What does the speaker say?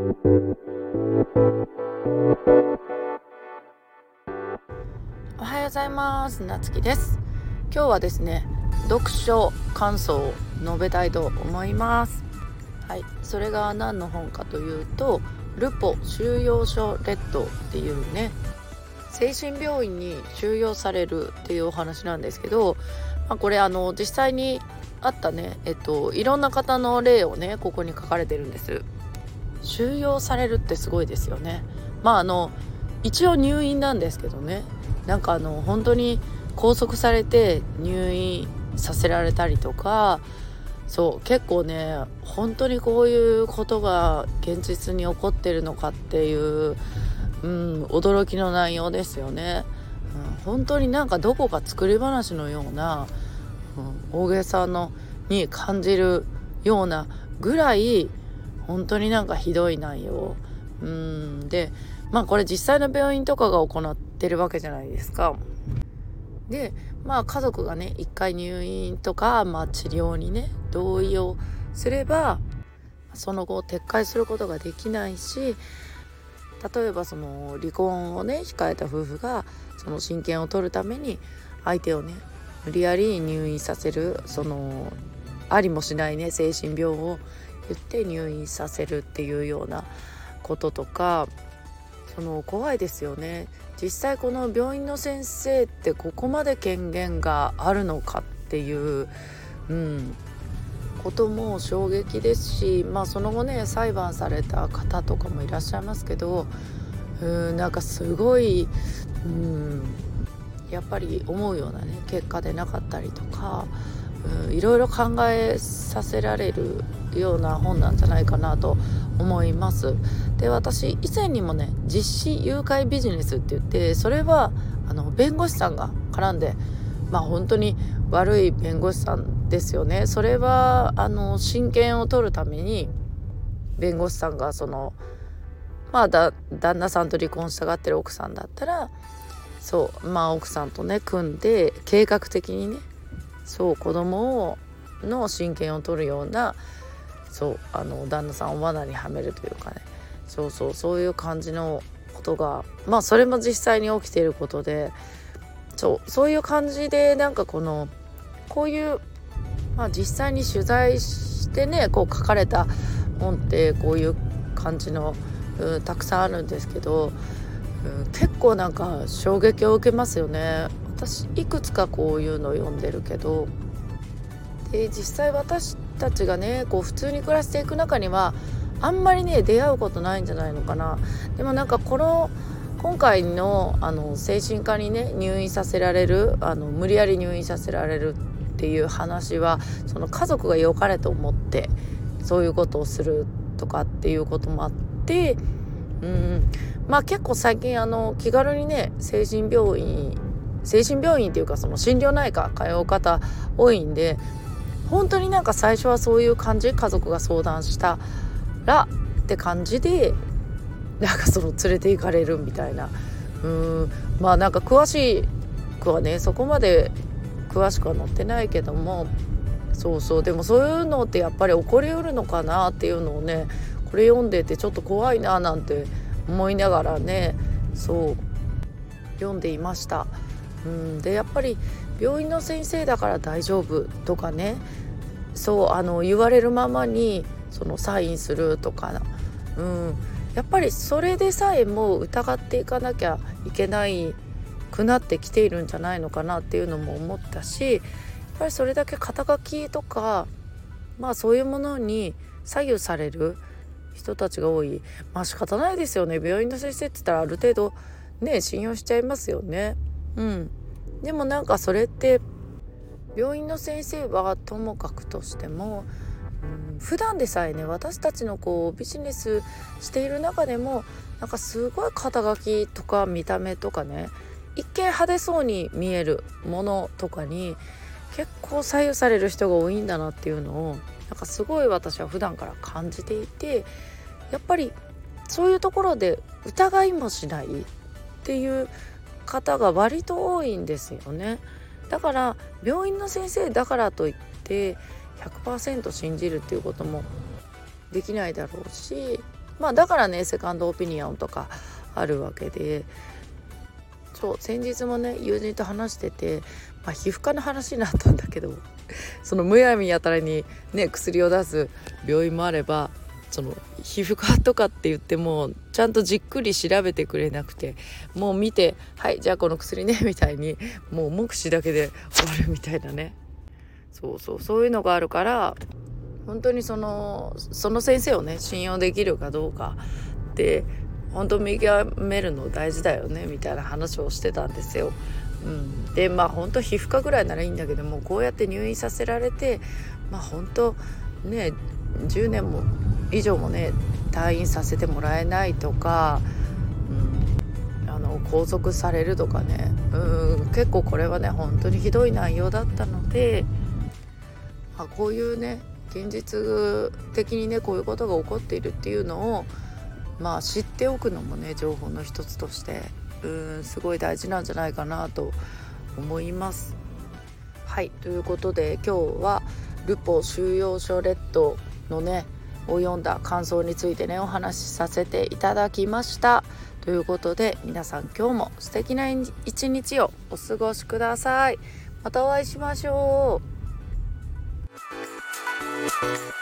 おはようございます。なつきです。今日はですね読書感想を述べたいと思います。はい。それが何の本かというとルポ収容所レッドっていうね精神病院に収容されるっていうお話なんですけど、まあ、これあの実際にあったねえっといろんな方の例をねここに書かれてるんです。収容されるってすごいですよね。まああの一応入院なんですけどね。なんかあの本当に拘束されて入院させられたりとかそう結構ね本当にこういうことが現実に起こってるのかっていう、うん、驚きの内容ですよね、うん、本当になんかどこか作り話のような、うん、大げさのに感じるようなぐらい本当になんかひどい内容うんでまあこれ実際の病院とかが行ってるわけじゃないですか。でまあ家族がね一回入院とか、まあ、治療にね同意をすればその後撤回することができないし例えばその離婚をね控えた夫婦がその親権を取るために相手をね無理やり入院させるそのありもしないね精神病を言って入院させるっていうようなこととかその怖いですよね。実際この病院の先生ってここまで権限があるのかっていう、うん、ことも衝撃ですし、まあ、その後ね裁判された方とかもいらっしゃいますけどうんなんかすごい、うん、やっぱり思うようなね結果でなかったりとか、うん、いろいろ考えさせられるような本なんじゃないかなと思います。で私以前にもね実施誘拐ビジネスって言ってそれはあの弁護士さんが絡んでまあ本当に悪い弁護士さんですよね。それはあの親権を取るために弁護士さんがそのまあだ旦那さんと離婚したがってる奥さんだったらそうまあ奥さんとね組んで計画的にねそう子供をの親権を取るようなそうあの旦那さんを罠にはめるというかねそうそうそういう感じのことがまあそれも実際に起きていることでそうそういう感じでなんかこのこういう、まあ、実際に取材してねこう書かれた本ってこういう感じの、うん、たくさんあるんですけど、うん、結構なんか衝撃を受けますよね。私いくつかこういうのを読んでるけどで実際私たちがねこう普通に暮らしていく中にはあんまりね出会うことないんじゃないのかな。でもなんかこの今回のあの精神科にね入院させられるあの無理やり入院させられるっていう話はその家族が良かれと思ってそういうことをするとかっていうこともあってうん。まあ結構最近あの気軽にね精神病院精神病院っていうかその心療内科通う方多いんで本当になんか最初はそういう感じ家族が相談したらって感じでなんかその連れて行かれるみたいな。うん。まあなんか詳しくはねそこまで詳しくは載ってないけども。そうそう。でもそういうのってやっぱり起こりうるのかなっていうのをねこれ読んでてちょっと怖いななんて思いながらねそう。読んでいました。うん。でやっぱり病院の先生だから大丈夫とかねそうあの言われるままにそのサインするとか、うん、やっぱりそれでさえもう疑っていかなきゃいけないくなってきているんじゃないのかなっていうのも思ったしやっぱりそれだけ肩書きとかまあそういうものに左右される人たちが多い。まあ仕方ないですよね。病院の先生って言ったらある程度ね信用しちゃいますよね。うん、でもなんかそれって病院の先生はともかくとしても、うん、普段でさえね私たちのこうビジネスしている中でもなんかすごい肩書きとか見た目とかね一見派手そうに見えるものとかに結構左右される人が多いんだなっていうのをなんかすごい私は普段から感じていてやっぱりそういうところで疑いもしないっていう方が割と多いんですよね。だから病院の先生だからといって100%信じるっていうこともできないだろうしまあだからねセカンドオピニオンとかあるわけで。そう先日もね友人と話してて、まあ、皮膚科の話になったんだけどそのむやみやたらにね薬を出す病院もあればその皮膚科とかって言ってもちゃんとじっくり調べてくれなくてもう見て「はいじゃあこの薬ね」みたいにもう目視だけで終わるみたいなねそうそうそういうのがあるから本当にそのその先生をね信用できるかどうかって本当見極めるの大事だよねみたいな話をしてたんですよ。うん、でまあ本当皮膚科ぐらいならいいんだけどもこうやって入院させられてまあ本当ね10年も以上もね退院させてもらえないとか、うん、あの拘束されるとかねうん結構これはね本当にひどい内容だったので、まあ、こういうね現実的にねこういうことが起こっているっていうのをまあ知っておくのもね情報の一つとしてうんすごい大事なんじゃないかなと思います。はいということで今日はルポ収容所列島のねを読んだ感想についてねお話しさせていただきました。ということで皆さん今日も素敵な一日をお過ごしください。またお会いしましょう。